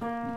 ah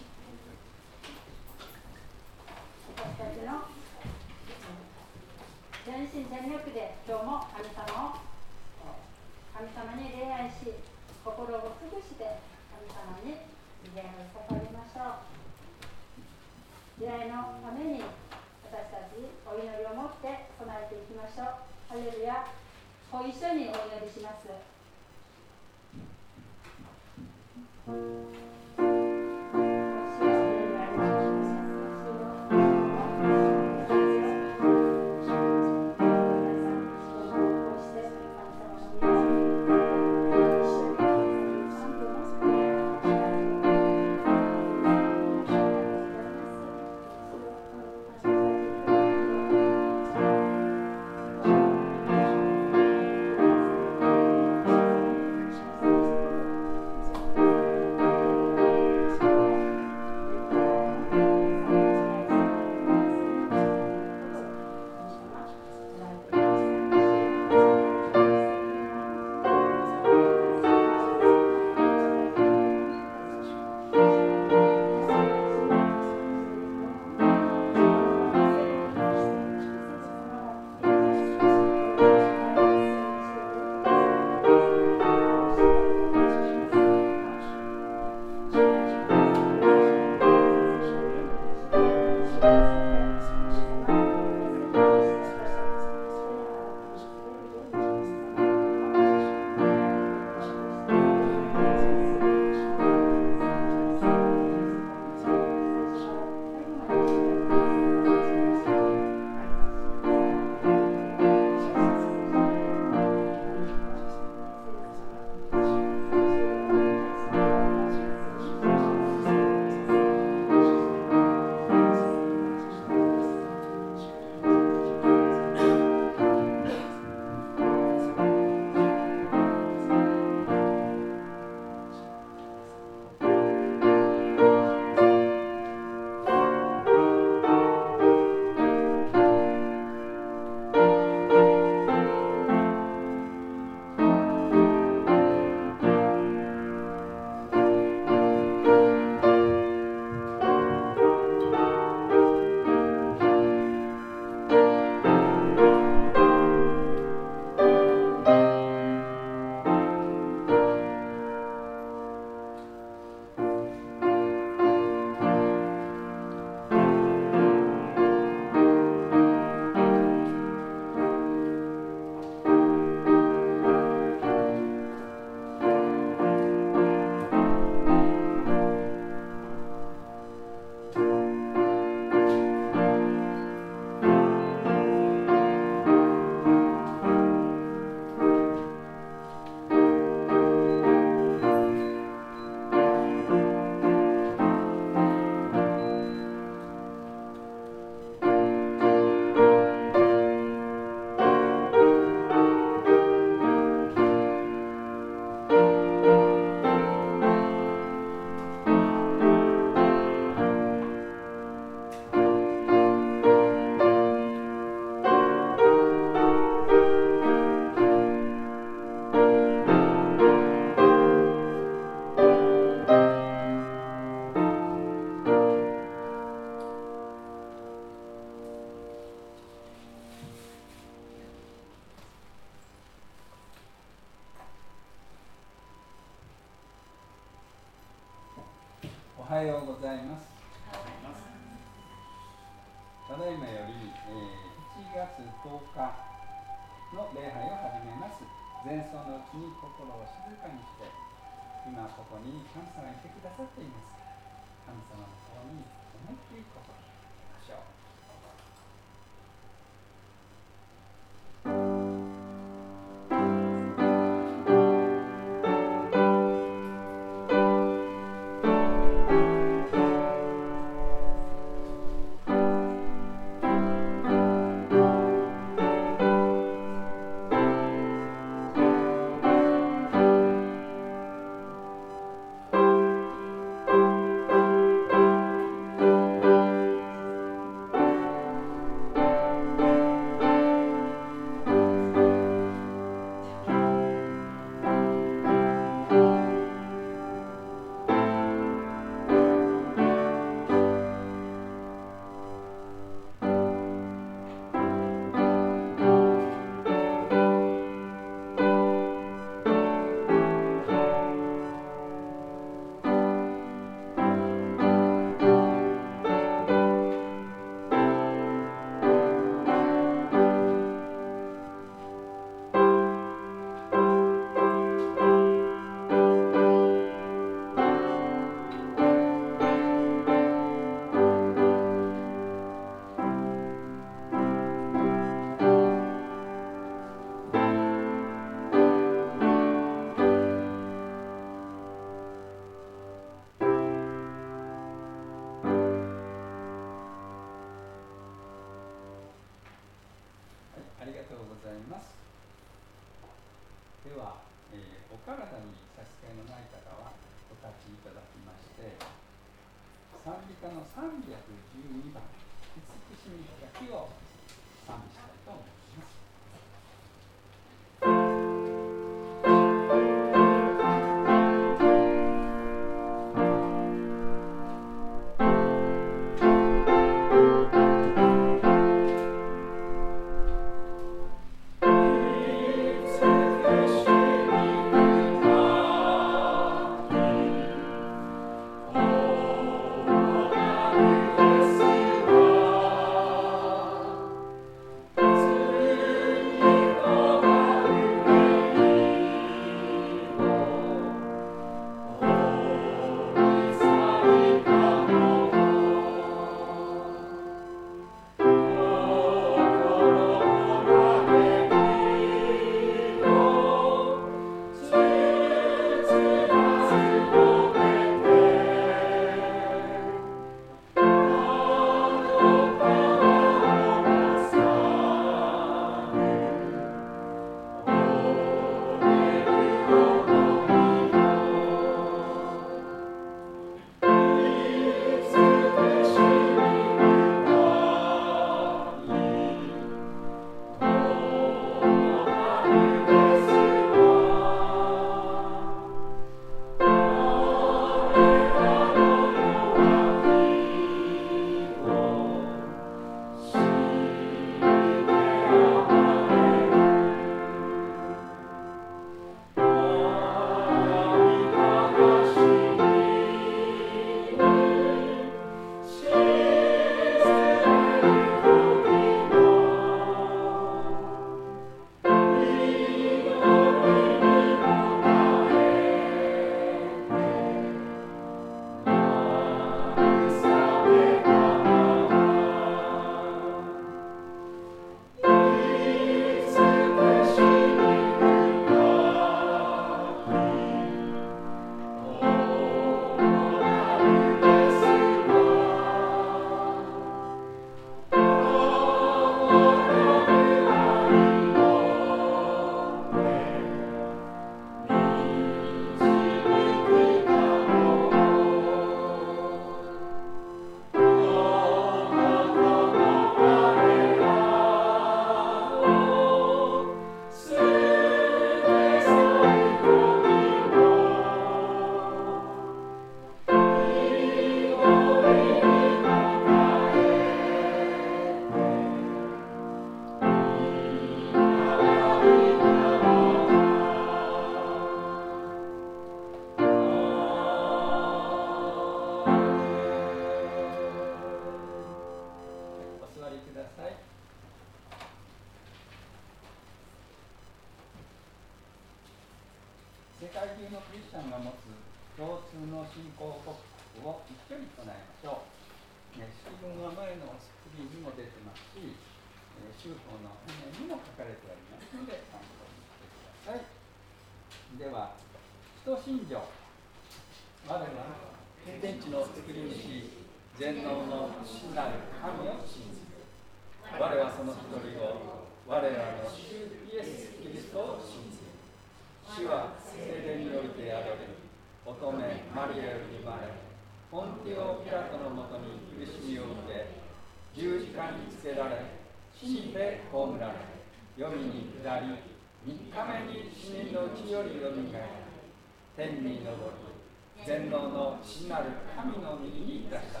に昇り全能の父なる神の右にいたした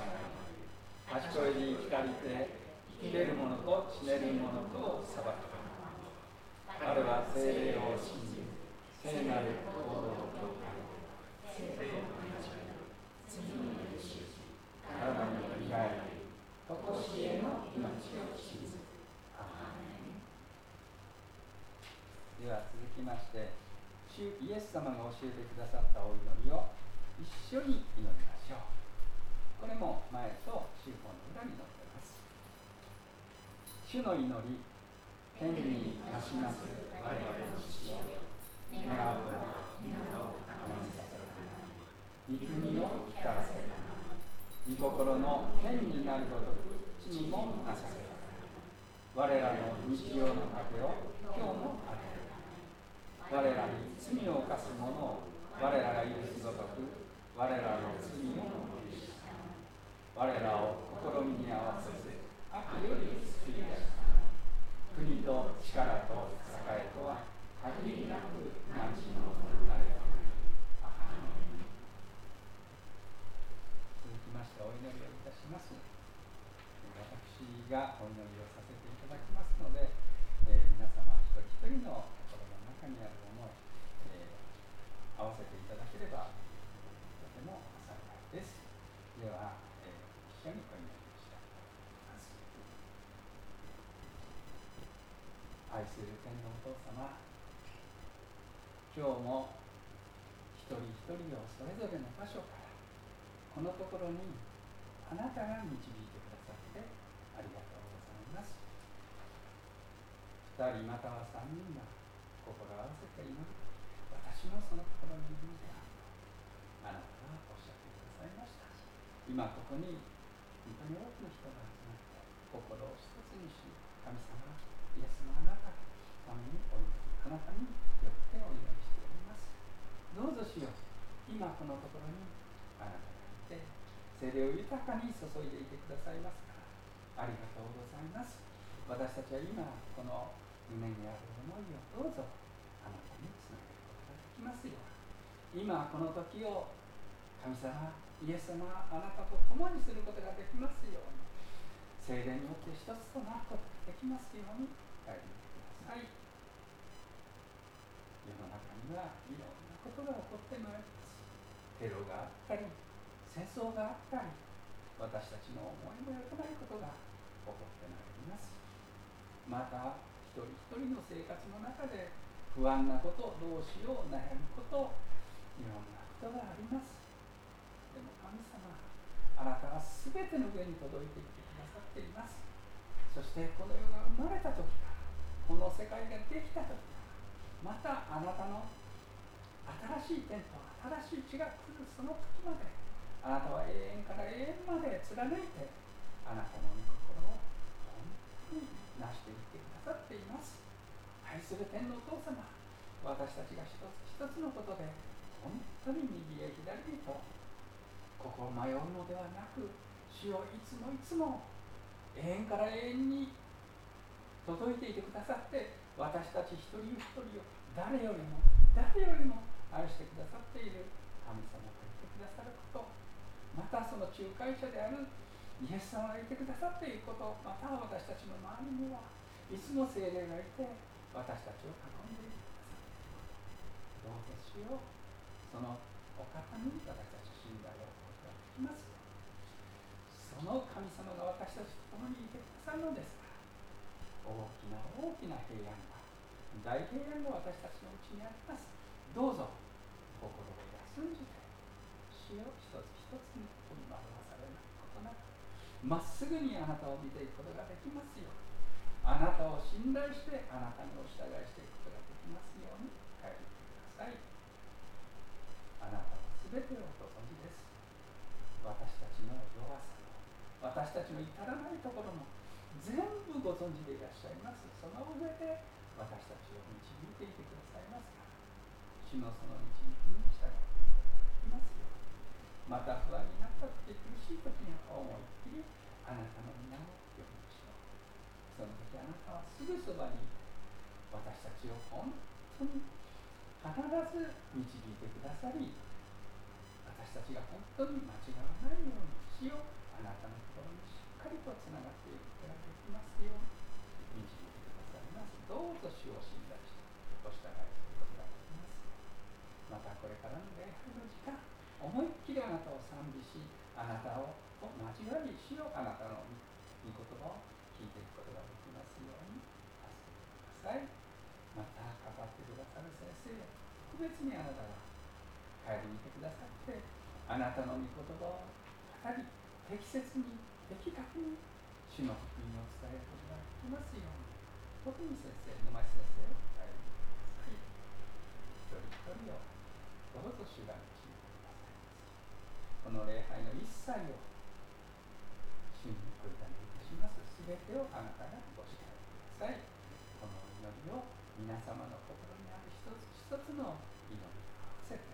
賢いに生きたりて生きれる者と死ねる者とを裁く彼は精霊を信じ聖なる行動をと聖霊の話罪の許し体のよみがえりとしえの命を信ずでは続きまして主イエス様が教えてくださったお祈りを一緒に祈りましょう。これも前と宗法の裏に載っています。主の祈り天になします。我々の父よ願う皆を高めさせ御国を光らせ御心の天になるごと。く地にもなさせ我らの日常の糧を今日も与我らに罪を犯す者を我らが許すごとく我らの罪を許し我らを試みに合わせて悪より救い出した国と力と栄とは限りなく何時のなれば続きましてお祈りをいたします私がお祈りをさせていただきますので、えー、皆様一人一人の心の中にある思い、えー、合わせていただければとても幸いですでは、えー、一緒にお祈りをしたいと思います愛する天皇お父様今日も一人一人をそれぞれの場所からこのところにあなたが導いてくださってありがとうございます。2人または3人が心合わせて祈る私もそのところにいるのであるあなたがおっしゃってくださいました。今ここに本当に多くの人が集まって心を一つにし神様イエスのあなたためにお祈りあなたによってお祈りどうぞしよう今このところに。あなたがい。て精霊を豊かに注いでいてくださいますから。ありがとうございます。私たちは今この胸にある思いをどうぞあなたにつなげることができますように。今この時を神様イエス様あなたと共にすることができますように。精霊によって一つとなることができますように。帰りください。世の中にはいろんなことが起こってまいりますテロがあったり戦争があったり私たちの思いもよくないことが起こってまいります。また一人一人の生活の中で不安なことどうしよう悩むこといろんなことがあります。でも神様あなたは全ての上に届いてきてくださっています。そしてこの世が生まれた時からこの世界ができた時からまたあなたの新しい天と新しい地が来るその時まであなたは永遠から永遠まで貫いてあなたの御心を本当に成していってくださっています。愛する天のお父様私たちが一つ一つのことで本当に右へ左へとここを迷うのではなく主をいつもいつも永遠から永遠に届いていてくださって私たち一人一人を誰よりも誰よりも愛してくださっている。神様がいてくださること。またその仲介者である。イエス様がいてくださっていること。また私たちの周りには。いつも精霊がいて。私たちを囲んでいてくださっている。ことどうぞしよ。うそのお方に私たち信頼を置くことができます。その神様が私たちと共にいてくださるのですから大きな大きな平安が大平安が私たちのうちにあります。どうぞ。心を休んじて死を一つ一つに振り回されないことなくまっすぐにあなたを見ていくことができますように。あなたを信頼してあなたにお従いしていくことができますように。帰ってください。あなたは全てをご存知です。私たちの弱さ私たちの至らないところも全部ご存知でいらっしゃいます。その上で私たちを導いていてくださいますか。主のその導きに従っていきますよまた不安になった時苦しい時には思いっきりあなたの皆を呼びましょうその時あなたはすぐそばに私たちを本当に必ず導いてくださり私たちが本当に間違わないようにしようあなたのところにしっかりとつながっていくことができます。ように導いてくださいますどうぞ主を信頼してお従いすることができますまたこれからの礼拝の時間思いっきりあなたを賛美しあなたを交わりしようあなたの御言葉を聞いていくことができますように助けてください。またかかってくださる先生特別にあなたが帰りにいてくださってあなたの御言葉を語り適切に的確に主の福音を伝えることができますように。特に先生沼井先生を伝えてください。一人一人をどうぞ主が導いてください。この礼拝の一切を主に送るためにいたしますすべてをあなたがご支配ください。この祈りを皆様の心にある一つ一つの祈り。と合わせて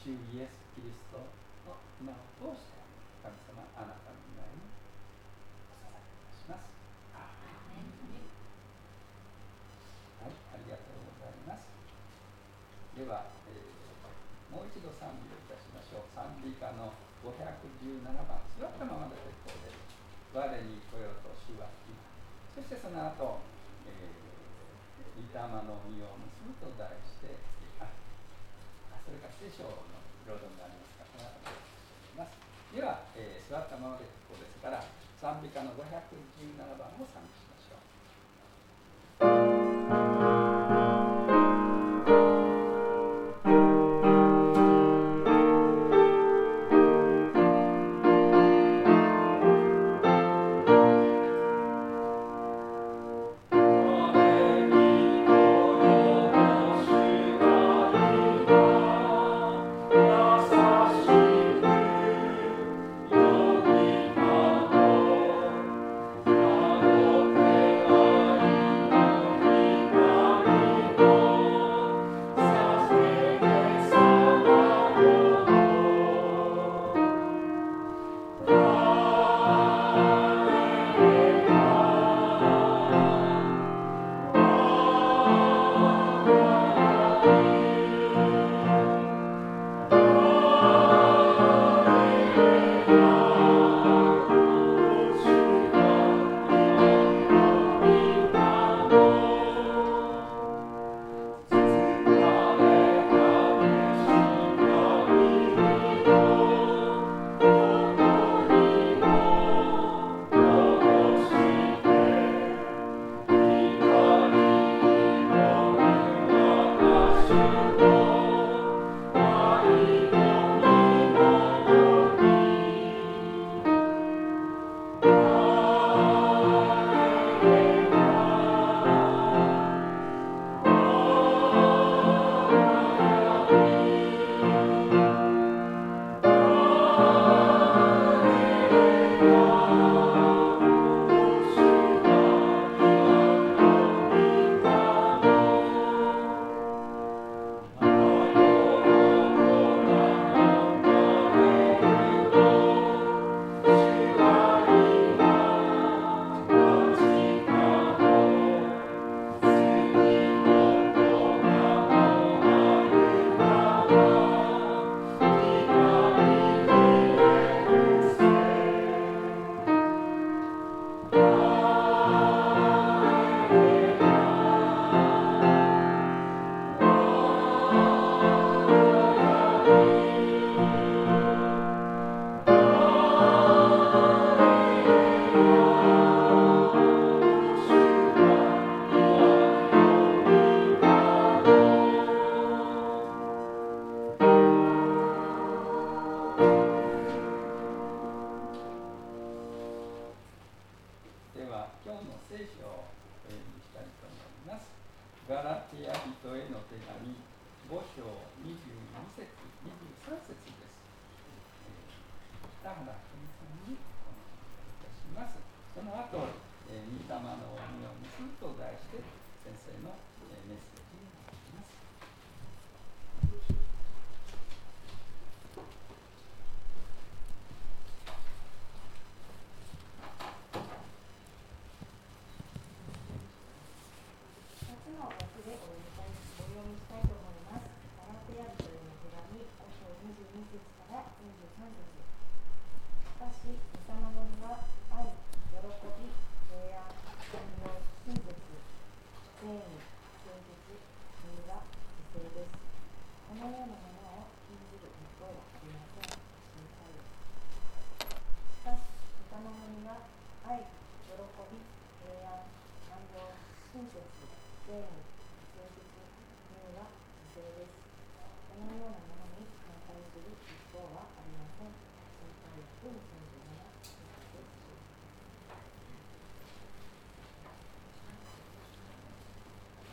主イエス・キリストの名を通して神様あなたの皆にお捧げいたしますはいありがとうございますでは、えー、もう一度賛美をいたしましょう賛美歌の517番座ったままで結構です我に来ようと主は今そしてその後、えー、御霊の実を結ぶと題してあそれから聖書のロードになりますかこの後でます。では、えー、座ったままでここですから賛美歌の517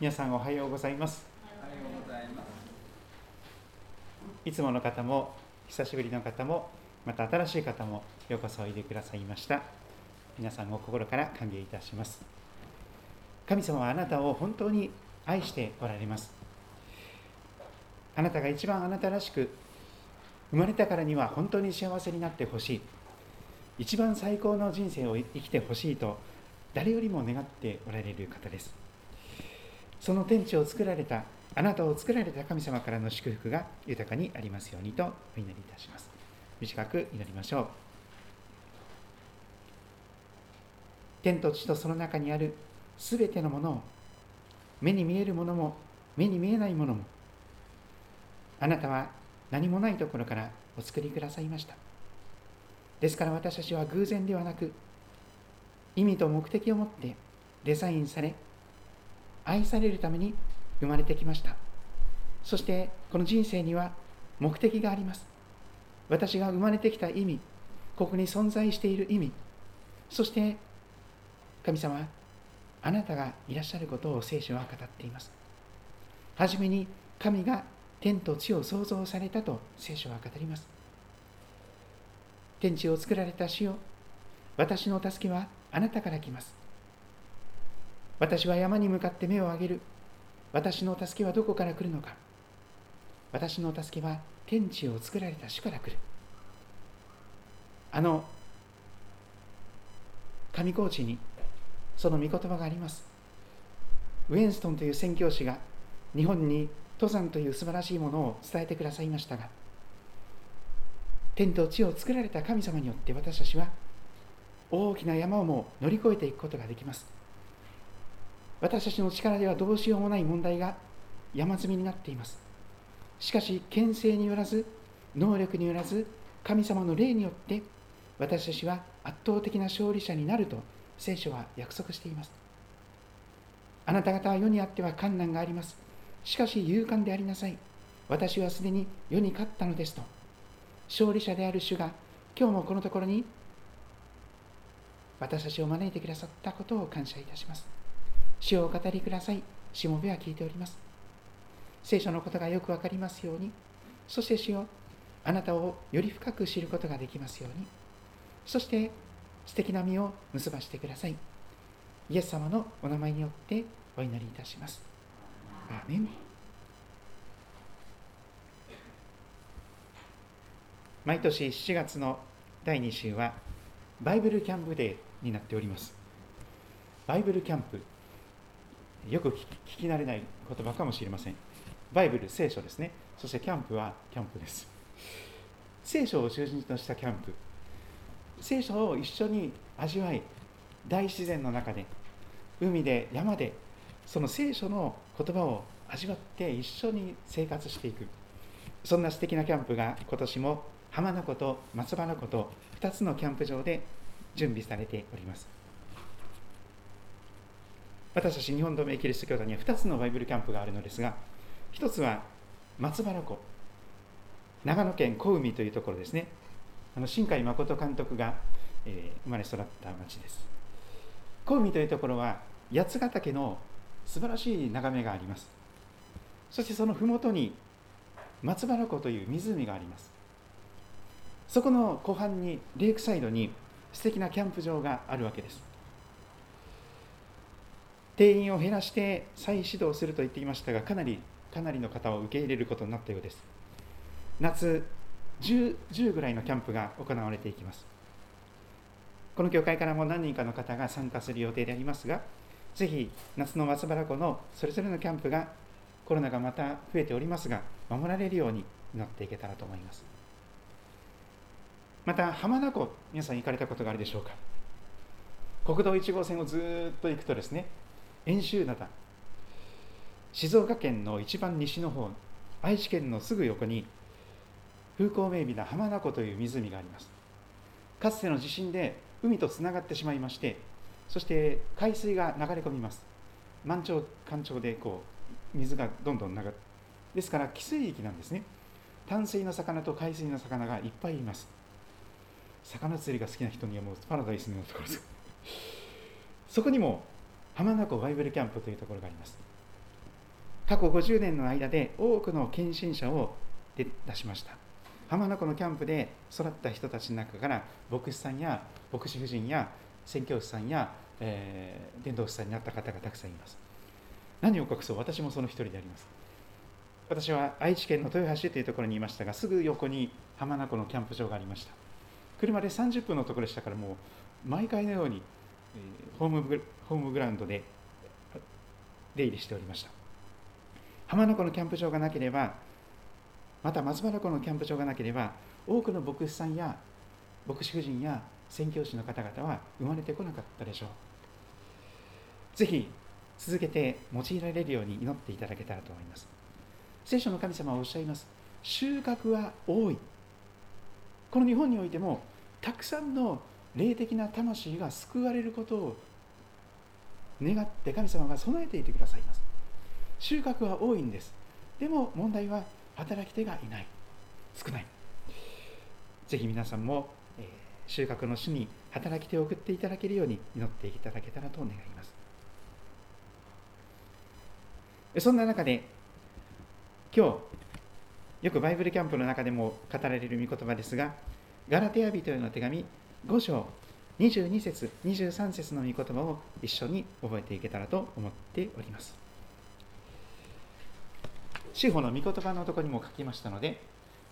皆さんおはようございます。いつもの方も久しぶりの方もまた新しい方もようこそおいでくださいました。皆さんを心から歓迎いたします。神様はあなたを本当に愛しておられます。あなたが一番あなたらしく生まれたからには本当に幸せになってほしい。一番最高の人生を生きてほしいと誰よりも願っておられる方です。その天地を作られたあなたを作られた神様からの祝福が豊かにありますようにとお祈りいたします。短く祈りましょう。天と地とその中にあるすべてのものを目に見えるものも目に見えないものもあなたは何もないところからお作りくださいました。ですから私たちは偶然ではなく意味と目的を持ってデザインされ愛されるために生まれてきました。そしてこの人生には目的があります。私が生まれてきた意味ここに存在している意味そして神様あなたがいらっしゃることを聖書は語っています。はじめに神が天と地を創造されたと聖書は語ります。天地を作られた主よ私の助けはあなたから来ます。私は山に向かって目を上げる。私の助けはどこから来るのか。私の助けは天地を作られた主から来る。あの上高地にその御言葉があります。ウェンストンという宣教師が日本に登山という素晴らしいものを伝えてくださいましたが、天と地を作られた神様によって私たちは大きな山をも乗り越えていくことができます。私たちの力ではどうしようもない問題が山積みになっています。しかし牽制によらず能力によらず神様の霊によって私たちは圧倒的な勝利者になると聖書は約束しています。あなた方は世にあっては困難があります。しかし勇敢でありなさい。私はすでに世に勝ったのですと。勝利者である主が今日もこのところに私たちを招いてくださったことを感謝いたします。主を語りください。しもべは聞いております。聖書のことがよくわかりますように、そして主よあなたをより深く知ることができますように、そして素敵な実を結ばしてください。イエス様のお名前によってお祈りいたします。アーメン毎年7月の第2週はバイブルキャンプデーになっております。バイブルキャンプよく聞き慣れない言葉かもしれません。バイブル、聖書ですね。そしてキャンプはキャンプです。聖書を中心としたキャンプ。聖書を一緒に味わい、大自然の中で、海で、山で、その聖書の言葉を味わって一緒に生活していく。そんな素敵なキャンプが今年も浜名湖と松原湖と2つのキャンプ場で準備されております。私たち日本同盟キリスト教団には2つのバイブルキャンプがあるのですが1つは松原湖長野県小海というところですねあの新海誠監督が、えー、生まれ育った町です小海というところは八ヶ岳の素晴らしい眺めがありますそしてその麓に松原湖という湖がありますそこの湖畔にレイクサイドに素敵なキャンプ場があるわけです定員を減らして再始動すると言っていましたがかなりかなりの方を受け入れることになったようです。夏 10, 10ぐらいのキャンプが行われていきます。この教会からも何人かの方が参加する予定でありますがぜひ夏の松原湖のそれぞれのキャンプがコロナがまた増えておりますが守られるように祈っていけたらと思います。また浜名湖皆さん行かれたことがあるでしょうか。国道1号線をずっと行くとですね遠州灘静岡県の一番西の方愛知県のすぐ横に風光明媚な浜名湖という湖があります。かつての地震で海とつながってしまいましてそして海水が流れ込みます。満潮干潮でこう水がどんどん流れですから汽水域なんですね。淡水の魚と海水の魚がいっぱいいます。魚釣りが好きな人にはもうパラダイスのようなところです。そこにも浜名湖バイブルキャンプというところがあります。過去50年の間で多くの献身者を出しました。浜名湖のキャンプで育った人たちの中から牧師さんや牧師夫人や宣教師さんや、えー、伝道師さんになった方がたくさんいます。何を隠そう？私もその一人であります。私は愛知県の豊橋というところにいましたがすぐ横に浜名湖のキャンプ場がありました。車で30分のところでしたからもう毎回のように、ホームホームグラウンドで出入りしておりました。浜名湖のキャンプ場がなければまた松原湖のキャンプ場がなければ多くの牧師さんや牧師夫人や宣教師の方々は生まれてこなかったでしょう。ぜひ続けて用いられるように祈っていただけたらと思います。聖書の神様はおっしゃいます。収穫は多い。この日本においてもたくさんの霊的な魂が救われることを願って神様が備えていてくださいます。収穫は多いんです。でも問題は働き手がいない。少ない。ぜひ皆さんも、収穫の主に働き手を送っていただけるように祈っていただけたらと願います。そんな中で今日よくバイブルキャンプの中でも語られる御言葉ですがガラテヤ人への手紙5章22節23節の御言葉を一緒に覚えていけたらと思っております。司法の御言葉のとこにも書きましたので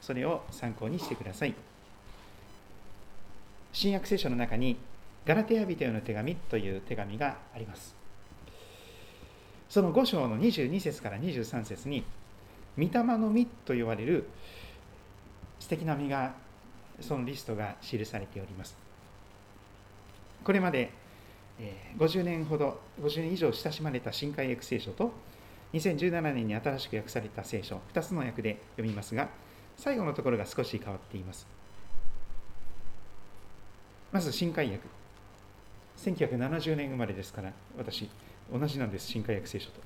それを参考にしてください。新約聖書の中にガラテヤ人への手紙という手紙があります。その5章の22節から23節に御霊の実と呼ばれる素敵な実がそのリストが記されております。これまで50年ほど50年以上親しまれた新海訳聖書と2017年に新しく訳された聖書2つの訳で読みますが最後のところが少し変わっています。まず新海訳1970年生まれですから私同じなんです新海訳聖書と。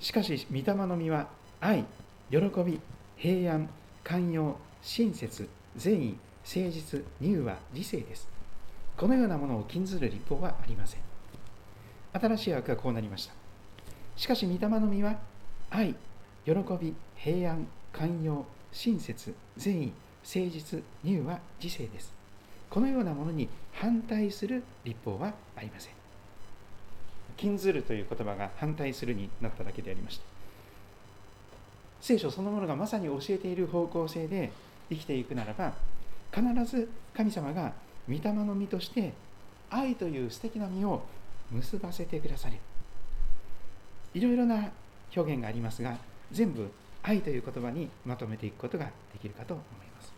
しかし御霊の実は愛喜び平安寛容親切善意誠実乳和理性です。このようなものを禁ずる立法はありません。新しい訳はこうなりました。しかし御霊の実は愛喜び平安寛容親切善意誠実乳和理性です。このようなものに反対する立法はありません。禁ずるという言葉が反対するになっただけでありました。聖書そのものがまさに教えている方向性で生きていくならば必ず神様が御霊の実として愛という素敵な実を結ばせてくださるいろいろな表現がありますが全部愛という言葉にまとめていくことができるかと思います。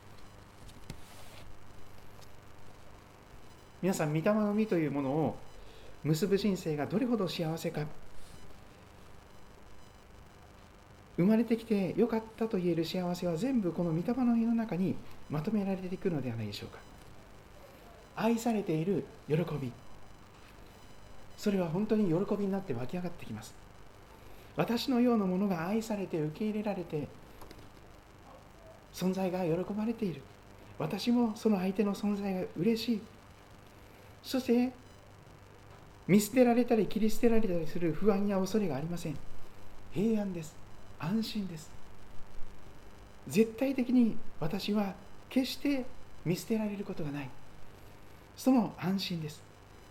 皆さん御霊の実というものを結ぶ人生がどれほど幸せか。生まれてきてよかったと言える幸せは全部この御霊の実の中にまとめられていくのではないでしょうか。愛されている喜び。それは本当に喜びになって湧き上がってきます。私のようなものが愛されて受け入れられて存在が喜ばれている。私もその相手の存在が嬉しい。そして見捨てられたり切り捨てられたりする不安や恐れがありません。平安です。安心です。絶対的に私は決して見捨てられることがない。その安心です。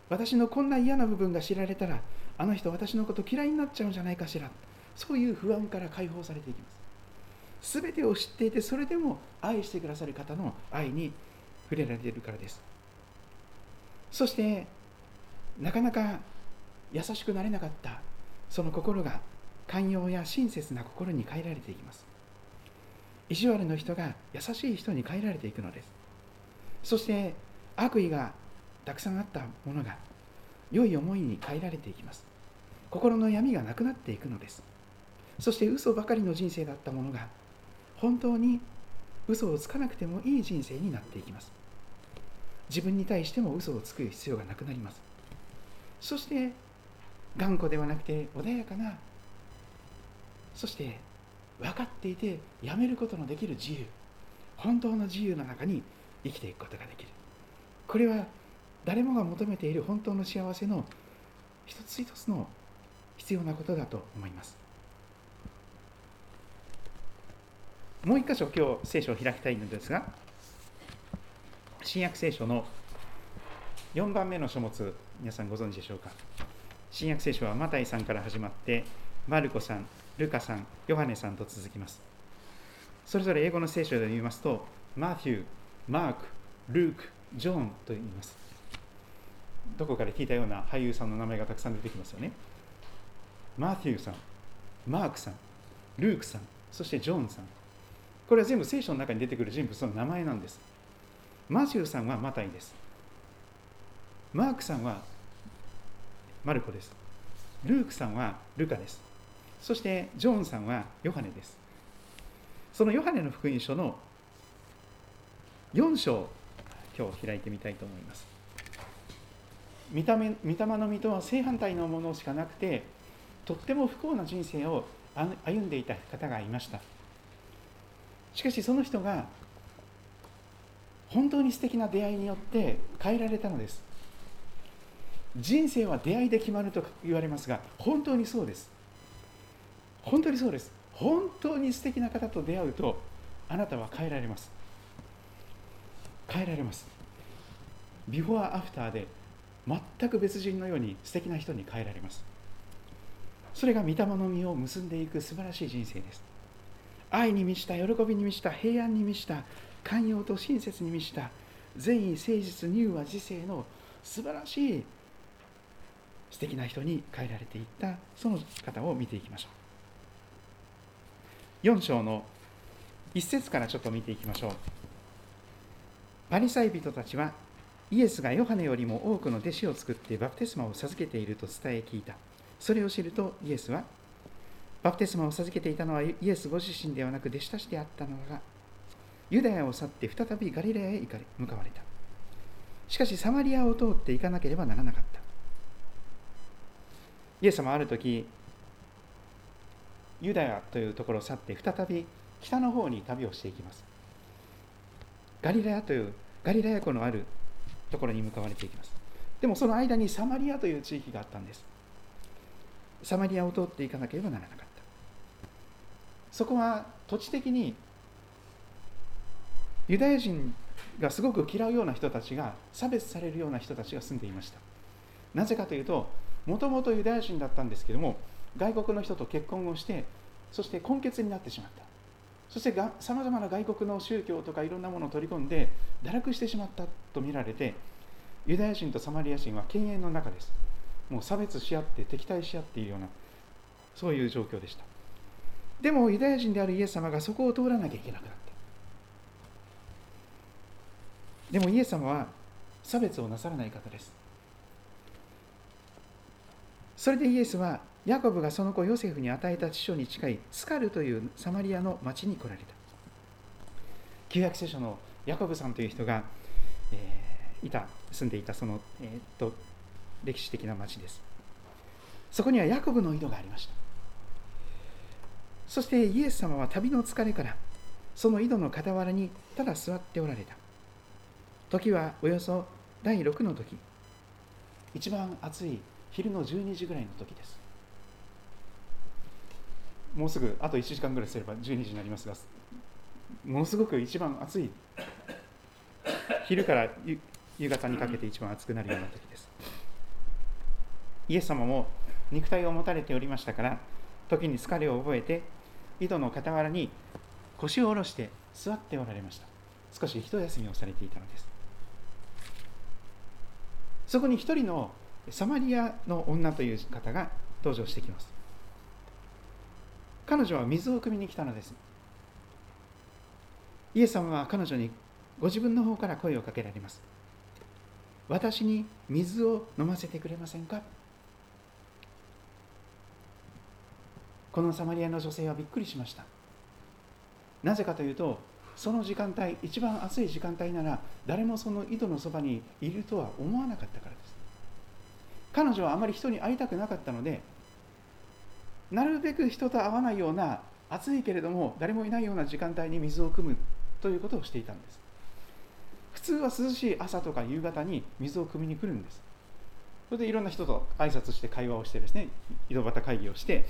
私のこんな嫌な部分が知られたらあの人私のこと嫌いになっちゃうんじゃないかしら。そういう不安から解放されていきます。全てを知っていてそれでも愛してくださる方の愛に触れられているからです。そしてなかなか優しくなれなかったその心が寛容や親切な心に変えられていきます。意地悪の人が優しい人に変えられていくのです。そして悪意がたくさんあったものが良い思いに変えられていきます。心の闇がなくなっていくのです。そして嘘ばかりの人生だったものが本当に嘘をつかなくてもいい人生になっていきます。自分に対しても嘘をつく必要がなくなります。そして頑固ではなくて穏やかなそして分かっていてやめることのできる自由。本当の自由の中に生きていくことができる。これは誰もが求めている本当の幸せの一つ一つの必要なことだと思います。もう一箇所今日聖書を開きたいのですが新約聖書の4番目の書物皆さんご存知でしょうか？新約聖書はマタイさんから始まってマルコさんルカさんヨハネさんと続きます。それぞれ英語の聖書で言いますとマテューマークルークジョンと言いますどこかで聞いたような俳優さんの名前がたくさん出てきますよねマーテューさんマークさんルークさんそしてジョーンさんこれは全部聖書の中に出てくる人物の名前なんですマーテューさんはマタイですマークさんはマルコです。ルークさんはルカです。そしてジョーンさんはヨハネです。そのヨハネの福音書の4章、今日開いてみたいと思います。見た目見た目の身とは正反対のものしかなくて、とっても不幸な人生を歩んでいた方がいました。しかしその人が本当に素敵な出会いによって変えられたのです。人生は出会いで決まると言われますが本当にそうです本当にそうです本当に素敵な方と出会うとあなたは変えられます変えられます。ビフォーアフターで全く別人のように素敵な人に変えられます。それが御霊の実を結んでいく素晴らしい人生です。愛に満ちた喜びに満ちた平安に満ちた寛容と親切に満ちた善意誠実乳和自制の素晴らしい素敵な人に変えられていったその方を見ていきましょう。4章の1節からちょっと見ていきましょう。パリサイ人たちはイエスがヨハネよりも多くの弟子を作ってバプテスマを授けていると伝え聞いた。それを知るとイエスはバプテスマを授けていたのはイエスご自身ではなく弟子たちであったのがユダヤを去って再びガリラヤへ行かれ向かわれた。しかしサマリアを通って行かなければならなかった。イエス様ある時ユダヤというところを去って再び北の方に旅をしていきます。ガリラヤというガリラヤ湖のあるところに向かわれていきます。でもその間にサマリアという地域があったんです。サマリアを通っていかなければならなかった。そこは土地的にユダヤ人がすごく嫌うような人たちが差別されるような人たちが住んでいました。なぜかというともともとユダヤ人だったんですけども外国の人と結婚をしてそして根血になってしまった。そしてさまざまな外国の宗教とかいろんなものを取り込んで堕落してしまったと見られてユダヤ人とサマリア人は犬猿の中です。もう差別し合って敵対し合っているようなそういう状況でした。でもユダヤ人であるイエス様がそこを通らなきゃいけなくなった。でもイエス様は差別をなさらない方です。それでイエスはヤコブがその子ヨセフに与えた地所に近いスカルというサマリアの町に来られた。旧約聖書のヤコブさんという人が、えー、いた住んでいたその、えー、っと歴史的な町です。そこにはヤコブの井戸がありました。そしてイエス様は旅の疲れからその井戸の傍らにただ座っておられた。時はおよそ第6の時。一番暑い昼の12時ぐらいの時です。もうすぐあと1時間ぐらいすれば12時になりますがものすごく一番暑い昼から夕方にかけて一番暑くなるような時です。イエス様も肉体を持たれておりましたから時に疲れを覚えて井戸の傍らに腰を下ろして座っておられました。少し一休みをされていたのです。そこに一人のサマリアの女という方が登場してきます。彼女は水を汲みに来たのです。イエス様は彼女にご自分の方から声をかけられます。私に水を飲ませてくれませんか？このサマリアの女性はびっくりしました。なぜかというとその時間帯一番暑い時間帯なら誰もその井戸のそばにいるとは思わなかったからです。彼女はあまり人に会いたくなかったのでなるべく人と会わないような暑いけれども誰もいないような時間帯に水を汲むということをしていたんです。普通は涼しい朝とか夕方に水を汲みに来るんです。それでいろんな人と挨拶して会話をしてですね井戸端会議をして、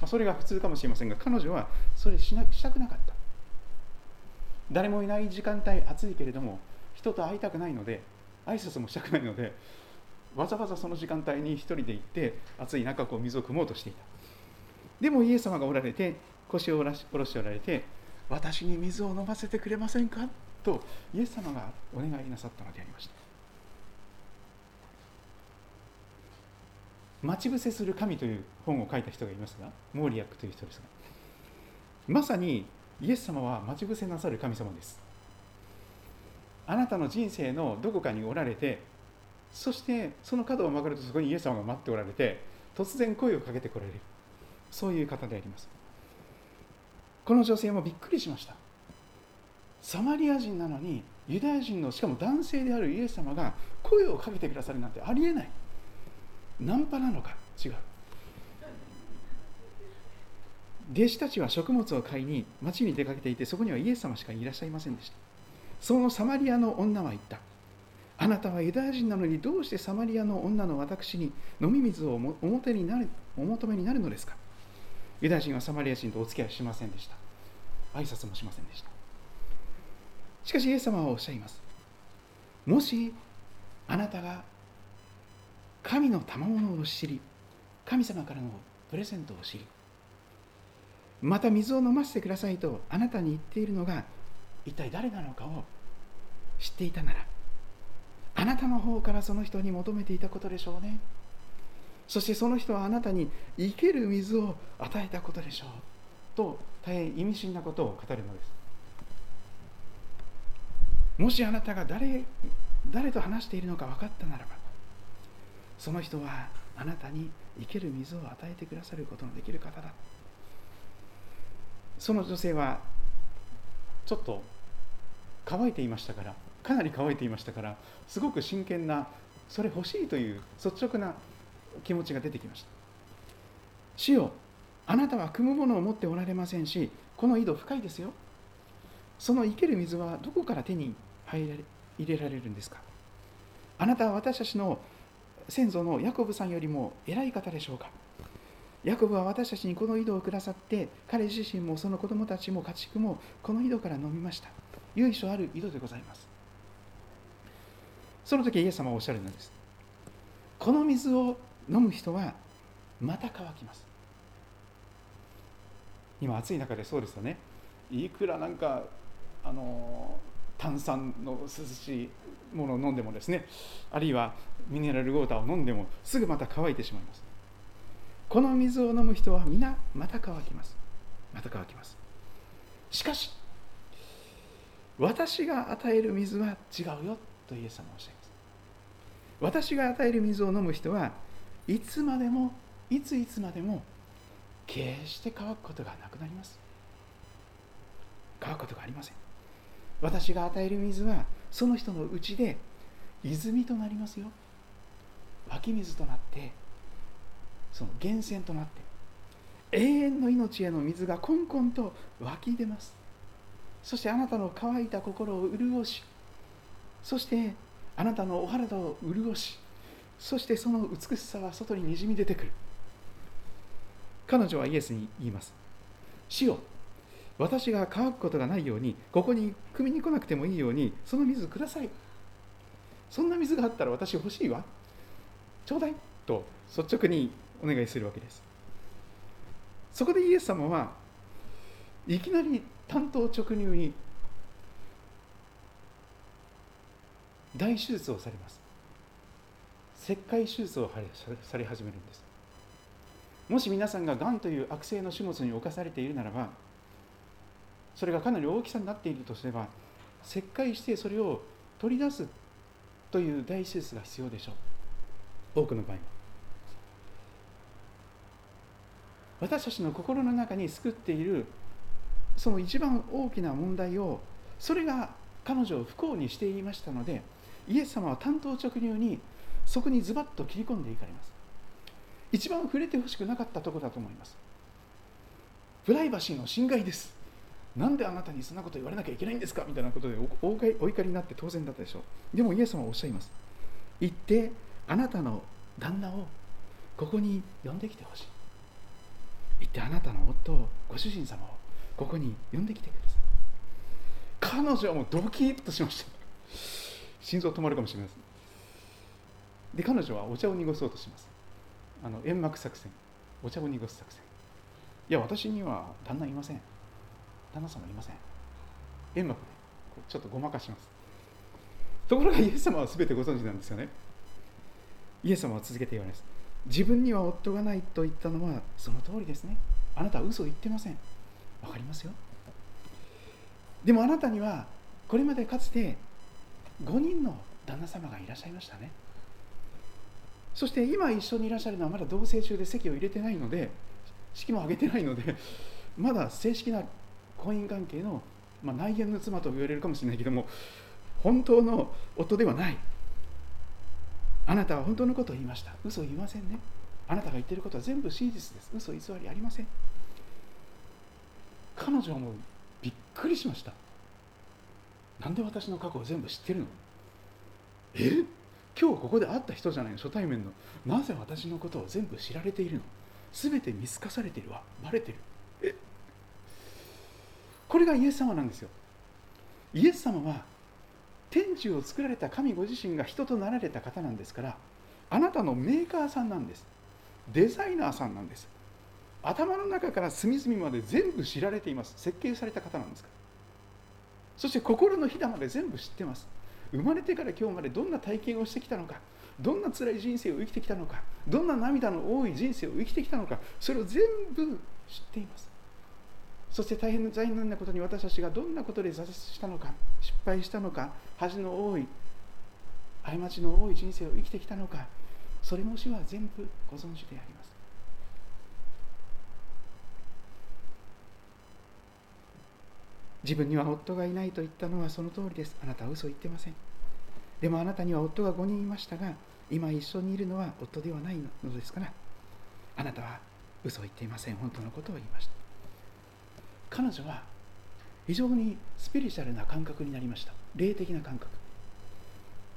まあ、それが普通かもしれませんが彼女はそれしなしたくなかった。誰もいない時間帯暑いけれども人と会いたくないので挨拶もしたくないのでわざわざその時間帯に一人で行って暑い中こう水を汲もうとしていた。でもイエス様がおられて腰を下ろしておられて私に水を飲ませてくれませんか？とイエス様がお願いなさったのでありました。待ち伏せする神という本を書いた人がいますがモーリアックという人ですがまさにイエス様は待ち伏せなさる神様です。あなたの人生のどこかにおられてそしてその角を曲がるとそこにイエス様が待っておられて突然声をかけてこられる。そういう方であります。この女性もびっくりしました。サマリア人なのにユダヤ人のしかも男性であるイエス様が声をかけてくださるなんてありえない。ナンパなのか？違う。弟子たちは食物を買いに町に出かけていてそこにはイエス様しかいらっしゃいませんでした。そのサマリアの女は言った。あなたはユダヤ人なのにどうしてサマリアの女の私に飲み水をお表になるお求めになるのですか？ユダヤ人はサマリア人とお付き合いしませんでした。挨拶もしませんでした。しかしイエス様はおっしゃいます。もしあなたが神の賜物を知り神様からのプレゼントを知りまた水を飲ませてくださいとあなたに言っているのが一体誰なのかを知っていたならあなたの方からその人に求めていたことでしょうね。そしてその人はあなたに生ける水を与えたことでしょうと大変意味深なことを語るのです。もしあなたが誰誰と話しているのか分かったならばその人はあなたに生ける水を与えてくださることのできる方だ。その女性はちょっと乾いていましたからかなり乾いていましたからすごく真剣なそれ欲しいという率直な気持ちが出てきました。主よあなたは汲むものを持っておられませんしこの井戸深いですよ。その生ける水はどこから手に入れ入れられるんですか？あなたは私たちの先祖のヤコブさんよりも偉い方でしょうか？ヤコブは私たちにこの井戸をくださって彼自身もその子供たちも家畜もこの井戸から飲みました。由緒ある井戸でございます。その時イエス様はおっしゃるのです。この水を飲む人はまた乾きます。今暑い中でそうですよね。いくらなんかあの炭酸の涼しいものを飲んでもですねあるいはミネラルウォーターを飲んでもすぐまた乾いてしまいます。この水を飲む人は皆また乾きます。また乾きます。しかし私が与える水は違うよとイエス様はおっしゃいます。私が与える水を飲む人はいつまでもいついつまでも決して乾くことがなくなります。乾くことがありません。私が与える水はその人のうちで泉となりますよ。湧き水となってその源泉となって永遠の命への水がこんこんと湧き出ます。そしてあなたの乾いた心を潤しそしてあなたのお体を潤しそしてその美しさは外ににじみ出てくる。彼女はイエスに言います。主よ私が乾くことがないようにここに汲みに来なくてもいいようにその水ください。そんな水があったら私欲しいわ。ちょうだい。と率直にお願いするわけです。そこでイエス様はいきなり単刀直入に大手術をされます。切開手術をされ始めるんです。もし皆さんががんという悪性の種物に侵されているならばそれがかなり大きさになっているとすれば切開してそれを取り出すという大手術が必要でしょう。多くの場合。私たちの心の中に救っているその一番大きな問題をそれが彼女を不幸にしていましたのでイエス様は単刀直入にそこにズバッと切り込んでいかれます。一番触れてほしくなかったところだと思います。プライバシーの侵害です。なんであなたにそんなこと言われなきゃいけないんですか？みたいなことでお怒りになって当然だったでしょう。でもイエス様はおっしゃいます。行ってあなたの旦那をここに呼んできてほしい。行ってあなたの夫をご主人様をここに呼んできてください。彼女はもうドキッとしました。心臓止まるかもしれませんで彼女はお茶を濁そうとします。あの煙幕作戦。お茶を濁す作戦。いや私には旦那いません。旦那様いません。煙幕でちょっとごまかします。ところがイエス様は全てご存知なんですよね。イエス様は続けて言われます。自分には夫がないと言ったのはその通りですね。あなたは嘘を言ってません。わかりますよ。でもあなたにはこれまでかつて5人の旦那様がいらっしゃいましたね。そして今一緒にいらっしゃるのはまだ同棲中で籍を入れてないので式も挙げてないのでまだ正式な婚姻関係の、まあ、内縁の妻と言われるかもしれないけども本当の夫ではない。あなたは本当のことを言いました。嘘を言いませんね。あなたが言っていることは全部真実です。嘘偽りありません。彼女はもうびっくりしました。なんで私の過去を全部知ってるの？え？今日ここで会った人じゃないの初対面の。なぜ私のことを全部知られているの？全て見透かされているわ。バレてる。え？これがイエス様なんですよ。イエス様は天地を作られた神ご自身が人となられた方なんですからあなたのメーカーさんなんです。デザイナーさんなんです。頭の中から隅々まで全部知られています。設計された方なんですから。そして心のひだまで全部知ってます。生まれてから今日までどんな体験をしてきたのかどんな辛い人生を生きてきたのかどんな涙の多い人生を生きてきたのかそれを全部知っています。そして大変な残念なことに私たちがどんなことで挫折したのか失敗したのか恥の多い過ちの多い人生を生きてきたのかそれも主は全部ご存知であります。自分には夫がいないと言ったのはその通りです。あなたは嘘を言ってません。でもあなたには夫が5人いましたが今一緒にいるのは夫ではないのですから。あなたは嘘を言っていません。本当のことを言いました。彼女は非常にスピリチュアルな感覚になりました。霊的な感覚。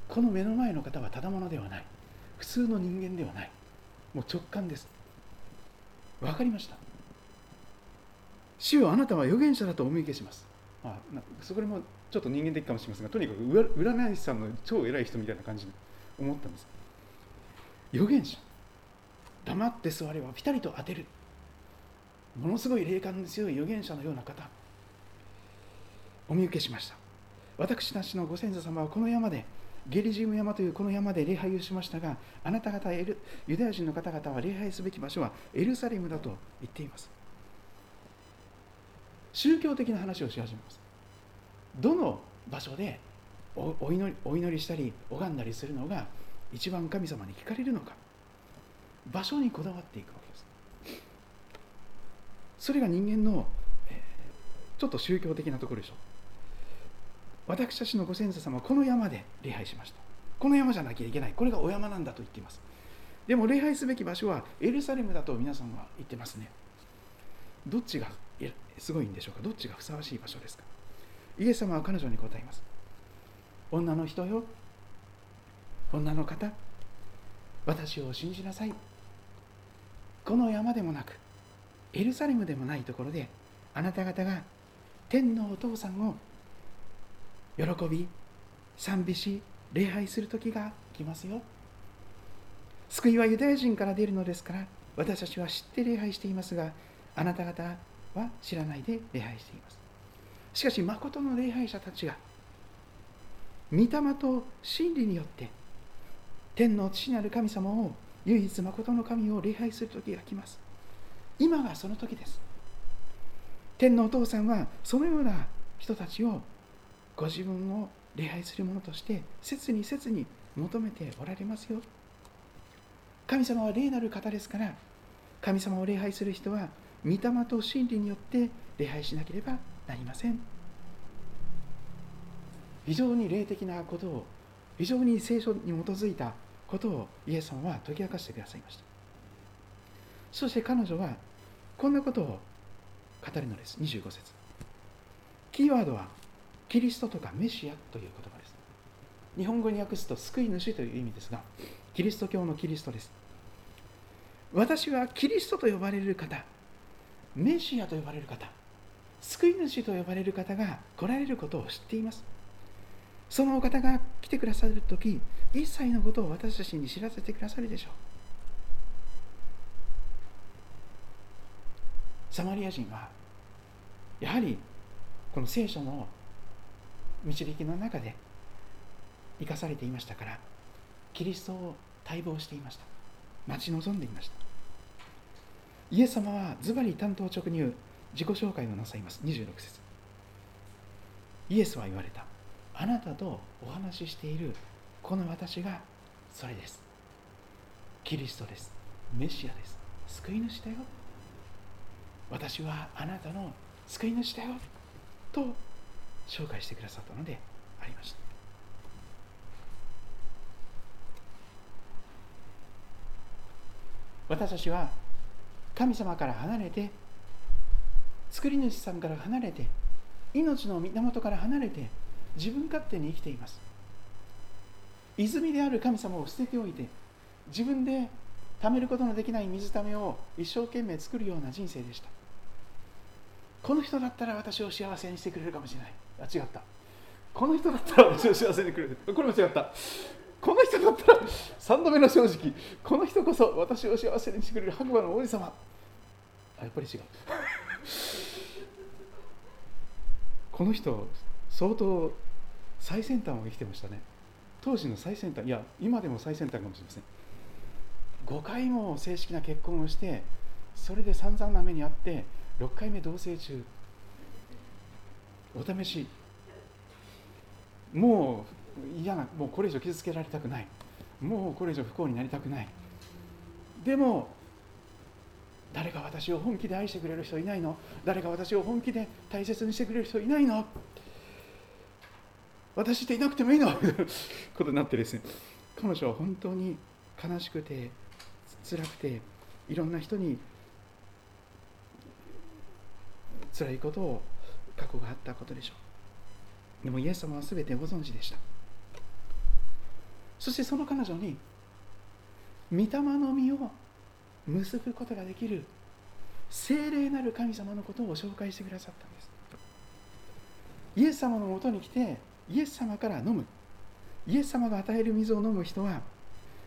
この目の前の方はただ者ではない。普通の人間ではない。もう直感です。分かりました。主よあなたは預言者だとお見受けします。あなそこでもちょっと人間的かもしれませんがとにかく占い師さんの超偉い人みたいな感じに思ったんです預言者。黙って座ればピタリと当てる。ものすごい霊感の強い預言者のような方。お見受けしました。私たちのご先祖様はこの山でゲリジウム山というこの山で礼拝をしましたがあなた方エルユダヤ人の方々は礼拝すべき場所はエルサレムだと言っています。宗教的な話をし始めます。どの場所でお祈りお祈りしたり拝んだりするのが一番神様に聞かれるのか。場所にこだわっていくわけです。それが人間の、えー、ちょっと宗教的なところでしょ。う私たちのご先祖様はこの山で礼拝しました。この山じゃなきゃいけない。これがお山なんだと言っています。でも礼拝すべき場所はエルサレムだと皆さんは言ってますね。どっちがすごいんでしょうか？どっちがふさわしい場所ですか？イエス様は彼女に答えます。女の人よ。女の方。私を信じなさい。この山でもなくエルサレムでもないところであなた方が天のお父さんを喜び賛美し礼拝する時が来ますよ。救いはユダヤ人から出るのですから私たちは知って礼拝していますがあなた方は知らないで礼拝しています。しかし誠の礼拝者たちが御霊と真理によって天の父なる神様を唯一誠の神を礼拝する時が来ます。今がその時です。天のお父さんはそのような人たちをご自分を礼拝するものとして切に切に求めておられますよ。神様は霊なる方ですから神様を礼拝する人は御霊と真理によって礼拝しなければなりません非常に霊的なことを非常に聖書に基づいたことをイエス様は解き明かしてくださいましたそして彼女はこんなことを語るのです25節キーワードはキリストとかメシアという言葉です日本語に訳すと救い主という意味ですがキリスト教のキリストです私はキリストと呼ばれる方メシアと呼ばれる方救い主と呼ばれる方が来られることを知っています。そのお方が来てくださる時一切のことを私たちに知らせてくださるでしょう。サマリア人はやはりこの聖書の導きの中で生かされていましたからキリストを待望していました。待ち望んでいました。イエス様はズバリ担当直入自己紹介をなさいます。26節。イエスは言われた。あなたとお話ししているこの私がそれです。キリストです。メシアです。救い主だよ。私はあなたの救い主だよ。と紹介してくださったのでありました。私たちは神様から離れて作り主さんから離れて命の源から離れて自分勝手に生きています。泉である神様を捨てておいて自分で貯めることのできない水ためを一生懸命作るような人生でした。この人だったら私を幸せにしてくれるかもしれない。あ違った。この人だったら私を幸せにくれる。これも違った。この人だったら3度目の正直この人こそ私を幸せにしてくれる白馬の王子様。あやっぱり違う。この人相当最先端を生きてましたね。当時の最先端いや今でも最先端かもしれません。5回も正式な結婚をしてそれで散々な目にあって6回目同棲中お試し。もう嫌なもうこれ以上傷つけられたくない。もうこれ以上不幸になりたくない。でも誰か私を本気で愛してくれる人いないの？誰か私を本気で大切にしてくれる人いないの？私っていなくてもいいの？ことになってですね。彼女は本当に悲しくて辛くていろんな人に辛いことを過去があったことでしょう。でもイエス様は全てご存知でした。そしてその彼女に御霊の実を結ぶことができる聖霊なる神様のことを紹介してくださったんです。イエス様のもとに来てイエス様から飲む。イエス様が与える水を飲む人は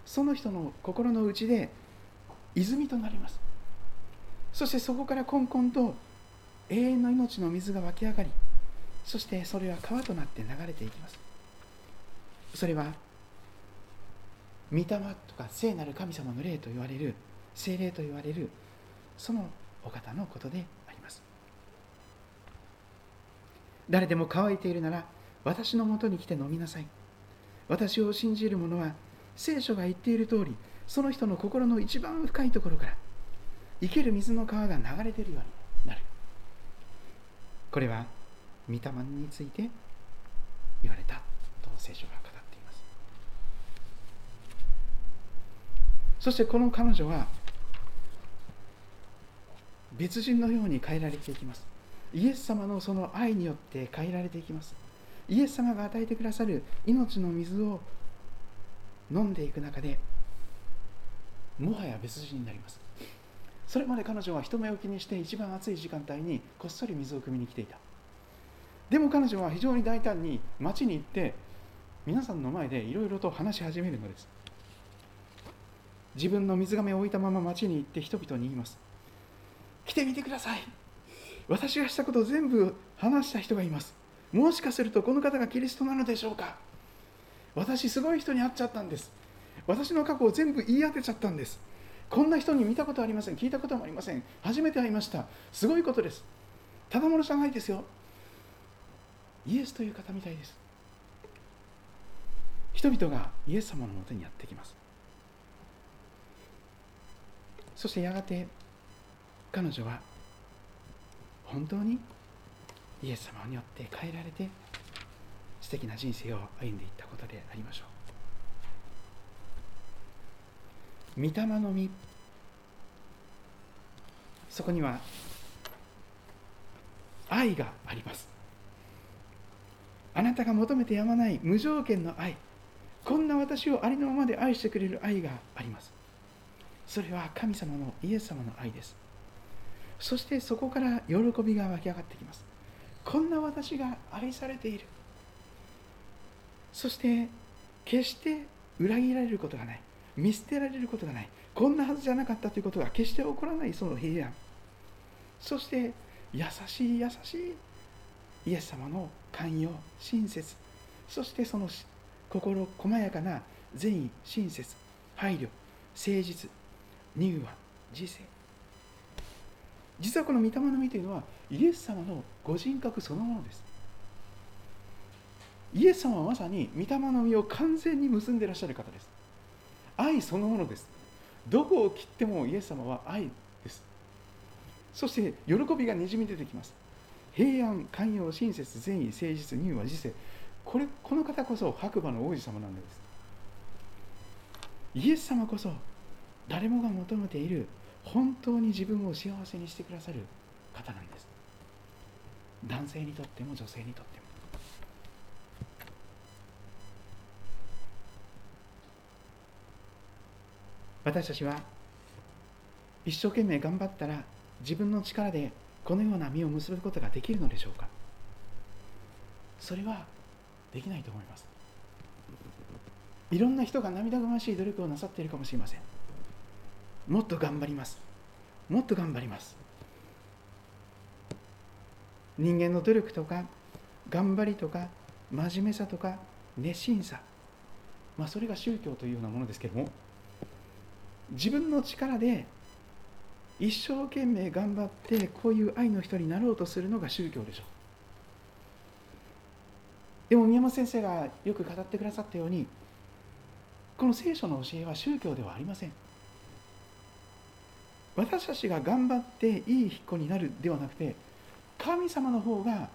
その人の心の内で泉となります。そしてそこからコンコンと永遠の命の水が湧き上がりそしてそれは川となって流れていきます。それは御霊とか聖なる神様の霊と言われる聖霊と言われるそのお方のことであります誰でも乾いているなら私のもとに来て飲みなさい私を信じる者は聖書が言っている通りその人の心の一番深いところから生ける水の川が流れているようになるこれは御霊について言われたと聖書が語っていますそしてこの彼女は別人のように変えられていきます。イエス様のその愛によって変えられていきます。イエス様が与えてくださる命の水を飲んでいく中でもはや別人になります。それまで彼女は人目を気にして一番暑い時間帯にこっそり水を汲みに来ていた。でも彼女は非常に大胆に町に行って皆さんの前でいろいろと話し始めるのです。自分の水がめを置いたまま町に行って人々に言います。来てみてください。私がしたことを全部話した人がいます。もしかするとこの方がキリストなのでしょうか。私すごい人に会っちゃったんです。私の過去を全部言い当てちゃったんです。こんな人に見たことありません。聞いたこともありません。初めて会いました。すごいことです。ただものじゃないですよ。イエスという方みたいです。人々がイエス様のもとにやってきます。そしてやがて彼女は本当にイエス様によって変えられて素敵な人生を歩んでいったことでありましょう。御霊の実。そこには愛があります。あなたが求めてやまない無条件の愛。こんな私をありのままで愛してくれる愛があります。それは神様のイエス様の愛です。そしてそこから喜びが湧き上がってきます。こんな私が愛されている。そして決して裏切られることがない。見捨てられることがない。こんなはずじゃなかったということが決して起こらないその平安。そして優しい優しいイエス様の寛容親切。そしてその心細やかな善意親切。配慮誠実。乳和自制実はこの御霊の実というのはイエス様のご人格そのものです。イエス様はまさに御霊の実を完全に結んでいらっしゃる方です。愛そのものです。どこを切ってもイエス様は愛です。そして喜びがにじみ出てきます。平安寛容親切善意誠実乳和自制これこの方こそ白馬の王子様なんです。イエス様こそ誰もが求めている本当に自分を幸せにしてくださる方なんです。男性にとっても女性にとっても。私たちは一生懸命頑張ったら自分の力でこのような実を結ぶことができるのでしょうか。それはできないと思います。いろんな人が涙ぐましい努力をなさっているかもしれません。もっと頑張ります。もっと頑張ります。人間の努力とか頑張りとか真面目さとか熱心さ。まあそれが宗教というようなものですけども自分の力で一生懸命頑張ってこういう愛の人になろうとするのが宗教でしょう。でも宮本先生がよく語ってくださったようにこの聖書の教えは宗教ではありません。私たちが頑張っていい子になるではなくて神様の方が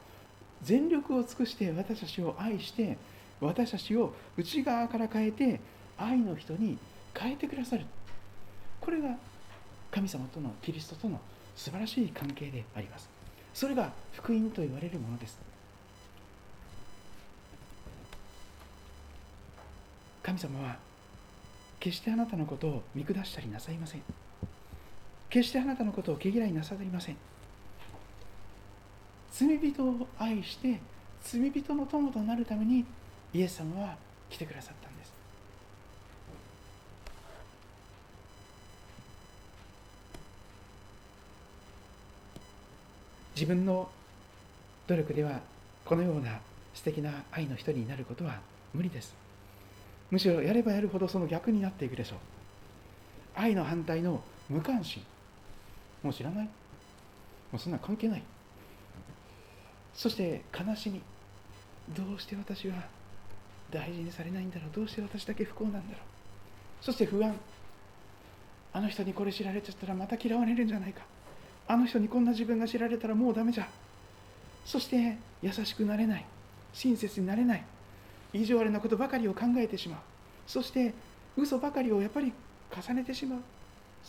全力を尽くして私たちを愛して私たちを内側から変えて愛の人に変えてくださる。これが神様とのキリストとの素晴らしい関係であります。それが福音と言われるものです。神様は決してあなたのことを見下したりなさいません。決してあなたのことを毛嫌いなさりません。罪人を愛して罪人の友となるためにイエス様は来てくださったんです。自分の努力ではこのような素敵な愛の一人になることは無理です。むしろやればやるほどその逆になっていくでしょう。愛の反対の無関心。もう知らない。もうそんな関係ない。そして悲しみ。どうして私は大事にされないんだろう。どうして私だけ不幸なんだろう。そして不安。あの人にこれ知られちゃったらまた嫌われるんじゃないか。あの人にこんな自分が知られたらもうダメじゃ。そして優しくなれない。親切になれない。意地悪なことばかりを考えてしまう。そして嘘ばかりをやっぱり重ねてしまう。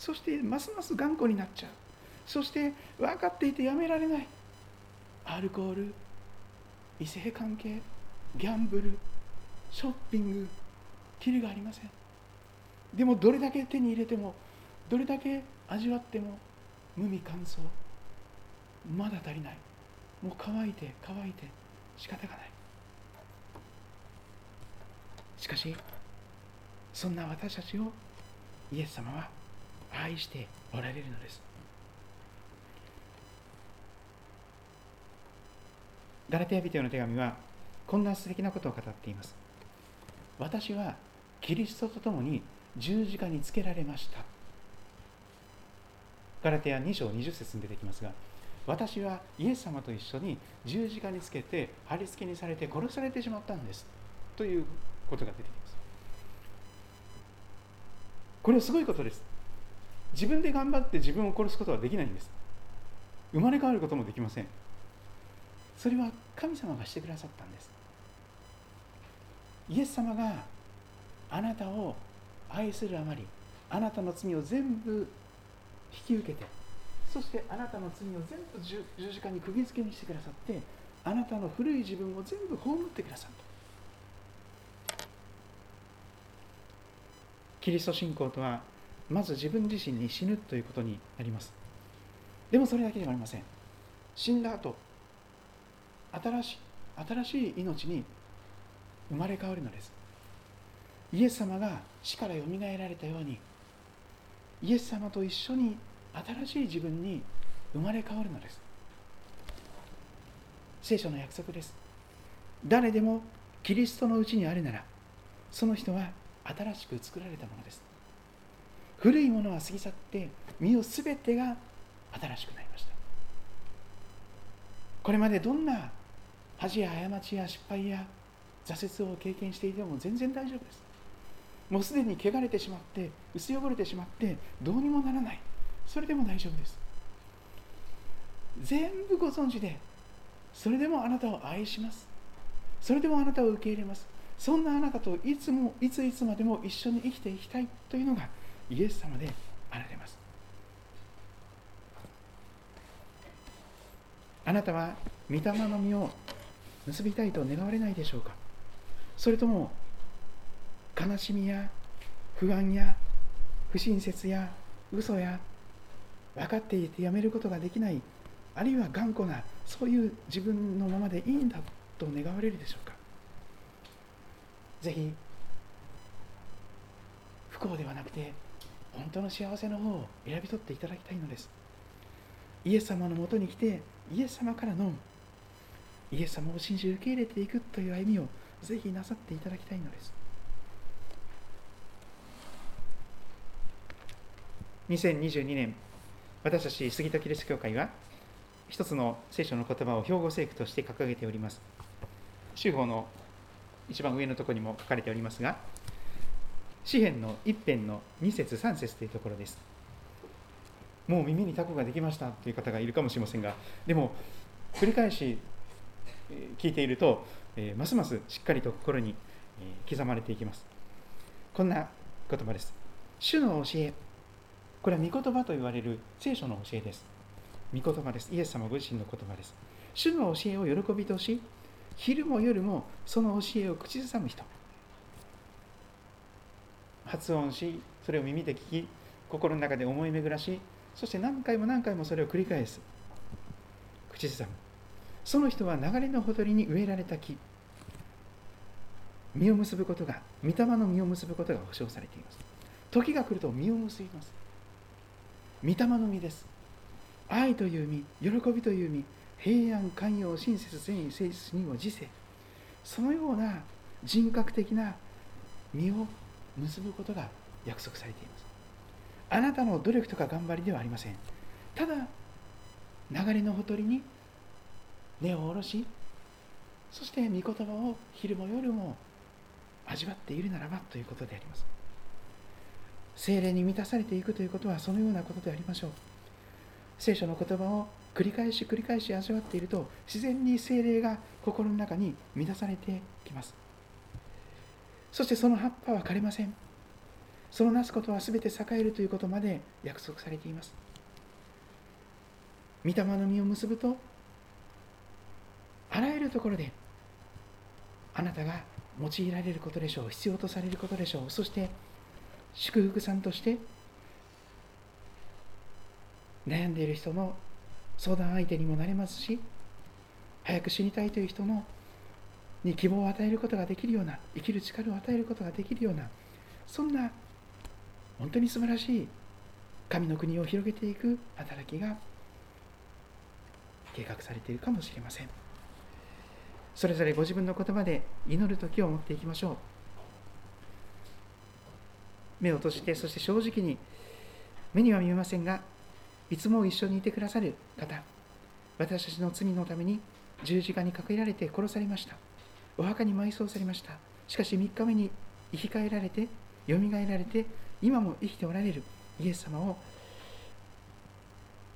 そしてますます頑固になっちゃう。そして分かっていてやめられない。アルコール異性関係ギャンブルショッピングキリがありません。でもどれだけ手に入れてもどれだけ味わっても無味乾燥。まだ足りない。もう乾いて乾いて仕方がない。しかしそんな私たちをイエス様は愛しておられるのです。ガラテヤ人への手紙はこんな素敵なことを語っています。私はキリストと共に十字架につけられました。ガラテヤ2章20節に出てきますが私はイエス様と一緒に十字架につけて貼り付けにされて殺されてしまったんです。ということが出てきます。これはすごいことです。自分で頑張って自分を殺すことはできないんです。生まれ変わることもできません。それは神様がしてくださったんです。イエス様があなたを愛するあまりあなたの罪を全部引き受けてそしてあなたの罪を全部十字架に釘付けにしてくださってあなたの古い自分を全部葬ってくださった。キリスト信仰とはまず自分自身に死ぬということになります。でもそれだけではありません。死んだ後新し新しい命に生まれ変わるのです。イエス様が死からよみがえられたようにイエス様と一緒に新しい自分に生まれ変わるのです。聖書の約束です。誰でもキリストのうちにあるならその人は新しく作られたものです。古いものは過ぎ去って身を全てが新しくなりました。これまでどんな恥や過ちや失敗や挫折を経験していても全然大丈夫です。もうすでに汚れてしまって薄汚れてしまってどうにもならない。それでも大丈夫です。全部ご存知でそれでもあなたを愛します。それでもあなたを受け入れます。そんなあなたといつもいついつまでも一緒に生きていきたいというのがイエス様であられます。あなたは御霊の実を結びたいと願われないでしょうか？それとも悲しみや不安や不親切や嘘や分かっていてやめることができないあるいは頑固なそういう自分のままでいいんだと願われるでしょうか？ぜひ不幸ではなくて本当の幸せの方を選び取っていただきたいのです。イエス様のもとに来てイエス様からのイエス様を信じ受け入れていくという歩みをぜひなさっていただきたいのです。2022年私たち杉戸キリスト教会は一つの聖書の言葉を標語聖句として掲げております。主法の一番上のところにも書かれておりますが詩篇の一編の2節3節というところですもう耳にタコができましたという方がいるかもしれませんがでも繰り返し聞いていると、えますますしっかりと心に刻まれていきますこんな言葉です主の教えこれは御言葉と言われる聖書の教えです。御言葉です。イエス様ご自身の言葉です。主の教えを喜びとし、昼も夜もその教えを口ずさむ人。発音し、それを耳で聞き、心の中で思い巡らし、そして何回も何回もそれを繰り返す。口ずさむ。その人は流れのほとりに植えられた木。実を結ぶことが、御霊の実を結ぶことが保証されています。時が来ると実を結びます。御霊の実です愛という実喜びという実平安寛容親切善意誠実にも自制そのような人格的な実を結ぶことが約束されています。あなたの努力とか頑張りではありません。ただ流れのほとりに根を下ろしそして御言葉を昼も夜も味わっているならばということであります。精霊に満たされていくということはそのようなことでありましょう。聖書の言葉を繰り返し繰り返し味わっていると自然に精霊が心の中に満たされてきます。そしてその葉っぱは枯れません。そのなすことは全て栄えるということまで約束されています。御霊の実を結ぶとあらゆるところであなたが用いられることでしょう必要とされることでしょうそして祝福さんとして悩んでいる人の相談相手にもなれますし早く死にたいという人のに希望を与えることができるような生きる力を与えることができるようなそんな本当に素晴らしい神の国を広げていく働きが計画されているかもしれません。それぞれご自分の言葉で祈る時を持っていきましょう。目を閉じてそして正直に目には見えませんがいつも一緒にいてくださる方私たちの罪のために十字架にかけられて殺されました。お墓に埋葬されました。しかし3日目に生き返られてよみがえられて今も生きておられるイエス様を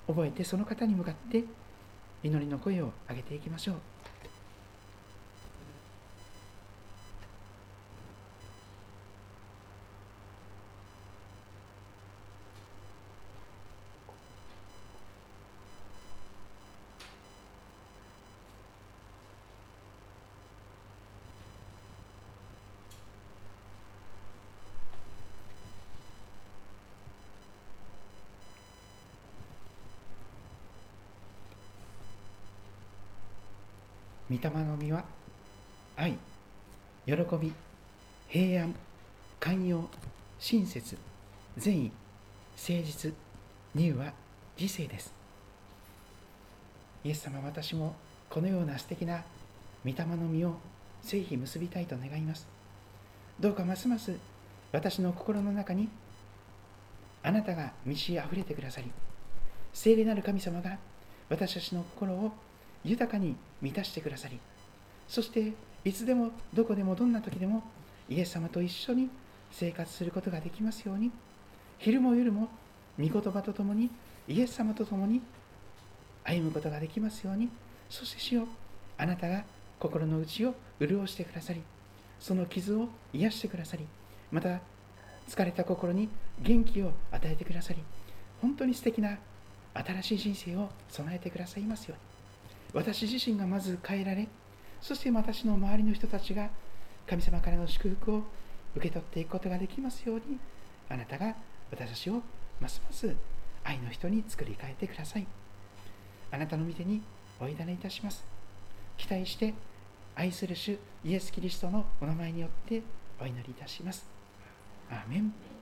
覚えてその方に向かって祈りの声を上げていきましょう。御霊の実は愛喜び平安寛容親切善意誠実乳は自制です。イエス様私もこのような素敵な御霊の実をぜひ結びたいと願います。どうかますます私の心の中にあなたが満ち溢れてくださり聖霊なる神様が私たちの心を豊かに満たしてくださりそしていつでもどこでもどんな時でもイエス様と一緒に生活することができますように昼も夜も御言葉とともにイエス様と共に歩むことができますようにそして主よあなたが心の内を潤してくださりその傷を癒してくださりまた疲れた心に元気を与えてくださり本当に素敵な新しい人生を備えてくださいますように。私自身がまず変えられそして私の周りの人たちが神様からの祝福を受け取っていくことができますようにあなたが私たちをますます愛の人に作り変えてください。あなたの御手にお委ねいたします。期待して愛する主イエス・キリストのお名前によってお祈りいたします。アーメン。